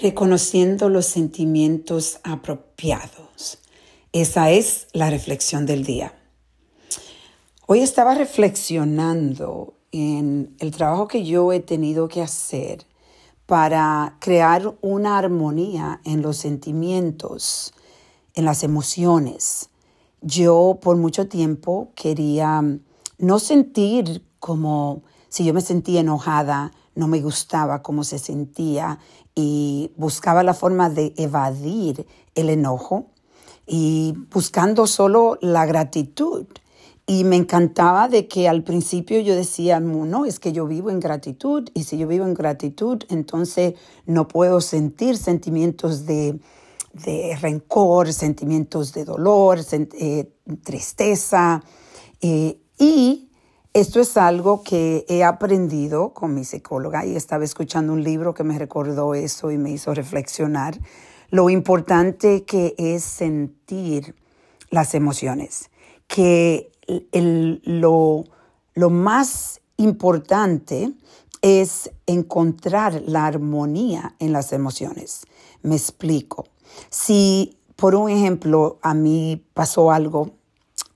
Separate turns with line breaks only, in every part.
reconociendo los sentimientos apropiados. Esa es la reflexión del día. Hoy estaba reflexionando en el trabajo que yo he tenido que hacer para crear una armonía en los sentimientos, en las emociones. Yo por mucho tiempo quería no sentir como si yo me sentía enojada, no me gustaba cómo se sentía y buscaba la forma de evadir el enojo y buscando solo la gratitud. Y me encantaba de que al principio yo decía, no, es que yo vivo en gratitud y si yo vivo en gratitud, entonces no puedo sentir sentimientos de, rencor, sentimientos de dolor, eh, tristeza. Eh, y esto es algo que he aprendido con mi psicóloga y estaba escuchando un libro que me recordó eso y me hizo reflexionar lo importante que es sentir las emociones, que lo, lo más importante es encontrar la armonía en las emociones. Me explico. Si, por un ejemplo, a mí pasó algo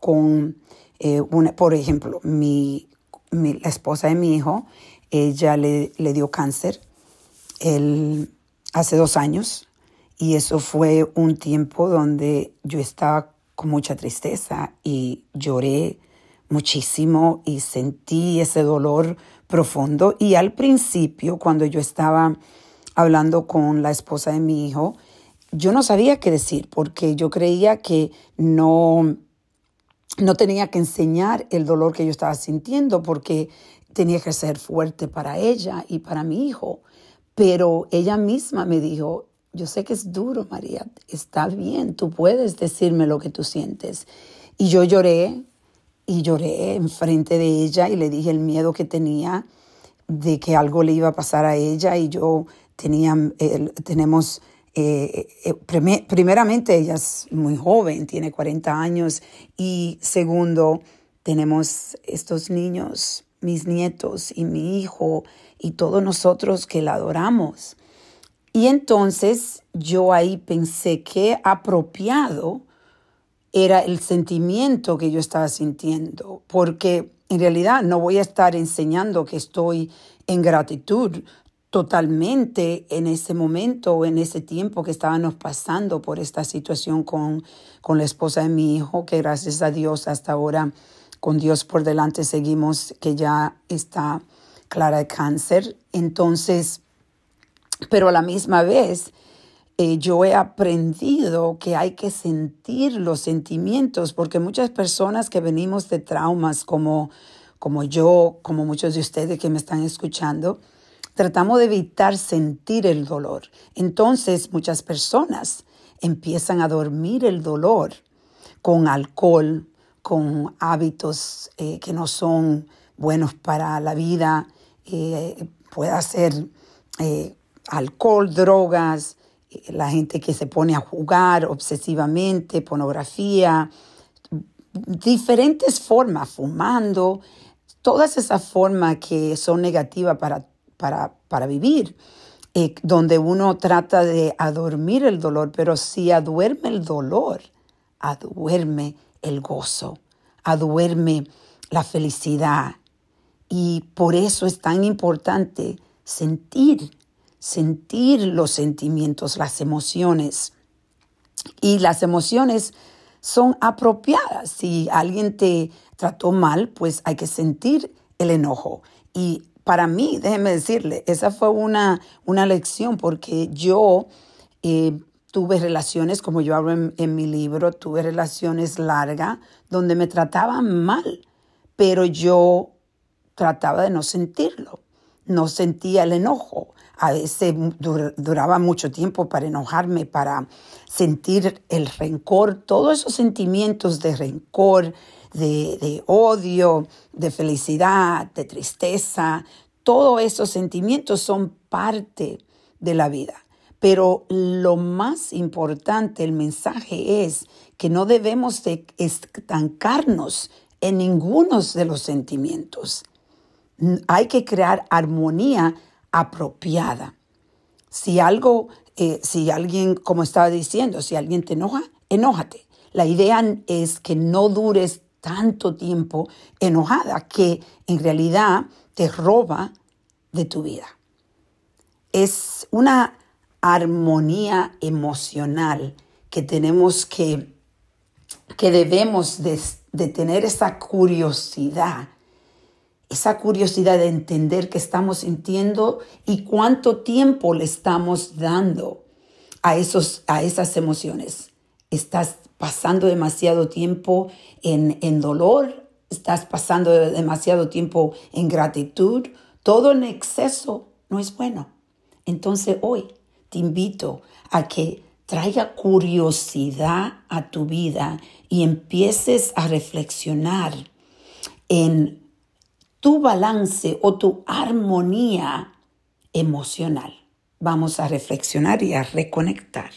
con eh, por ejemplo, mi, la esposa de mi hijo, ella le, le dio cáncer hace dos años y eso fue un tiempo donde yo estaba con mucha tristeza y lloré muchísimo y sentí ese dolor profundo. Y al principio, cuando yo estaba hablando con la esposa de mi hijo, yo no sabía qué decir porque yo creía que no, no tenía que enseñar el dolor que yo estaba sintiendo porque tenía que ser fuerte para ella y para mi hijo. Pero ella misma me dijo, yo sé que es duro, María, está bien, tú puedes decirme lo que tú sientes. Y yo lloré y lloré enfrente de ella y le dije el miedo que tenía de que algo le iba a pasar a ella y yo tenía, tenemos eh, eh, primeramente, ella es muy joven, tiene 40 años, y segundo, tenemos estos niños, mis nietos y mi hijo, y todos nosotros que la adoramos. Y entonces yo ahí pensé que apropiado era el sentimiento que yo estaba sintiendo, porque en realidad no voy a estar enseñando que estoy en gratitud totalmente en ese momento o en ese tiempo que estábamos pasando por esta situación con, con la esposa de mi hijo, que gracias a Dios hasta ahora con Dios por delante seguimos que ya está clara de cáncer. Entonces, pero a la misma vez, eh, yo he aprendido que hay que sentir los sentimientos, porque muchas personas que venimos de traumas como, como yo, como muchos de ustedes que me están escuchando, tratamos de evitar sentir el dolor. Entonces muchas personas empiezan a dormir el dolor con alcohol, con hábitos eh, que no son buenos para la vida. Eh, puede ser eh, alcohol, drogas, la gente que se pone a jugar obsesivamente, pornografía, diferentes formas, fumando, todas esas formas que son negativas para para, vivir, eh, donde uno trata de adormir el dolor, pero si aduerme el dolor, aduerme el gozo, aduerme la felicidad. Y por eso es tan importante sentir, sentir los sentimientos, las emociones. Y las emociones son apropiadas. Si alguien te trató mal, pues hay que sentir el enojo. Y para mí, déjeme decirle, esa fue una, una lección porque yo eh, tuve relaciones, como yo hablo en, mi libro, tuve relaciones largas donde me trataban mal, pero yo trataba de no sentirlo, no sentía el enojo. A veces duraba mucho tiempo para enojarme, para sentir el rencor, todos esos sentimientos de rencor, de, odio, de felicidad, de tristeza. Todos esos sentimientos son parte de la vida. Pero lo más importante, el mensaje es que no debemos de estancarnos en ninguno de los sentimientos. Hay que crear armonía apropiada. Si algo, eh, si alguien, como estaba diciendo, si alguien te enoja, enójate. La idea es que no dures tanto tiempo enojada, que en realidad te roba de tu vida. Es una armonía emocional que tenemos que, que debemos de, tener esa curiosidad, esa curiosidad de entender qué estamos sintiendo y cuánto tiempo le estamos dando a, esos, a esas emociones. Estás pasando demasiado tiempo en, en dolor, estás pasando demasiado tiempo en gratitud, todo en exceso no es bueno. Entonces hoy te invito a que traiga curiosidad a tu vida y empieces a reflexionar en tu balance o tu armonía emocional. Vamos a reflexionar y a reconectar.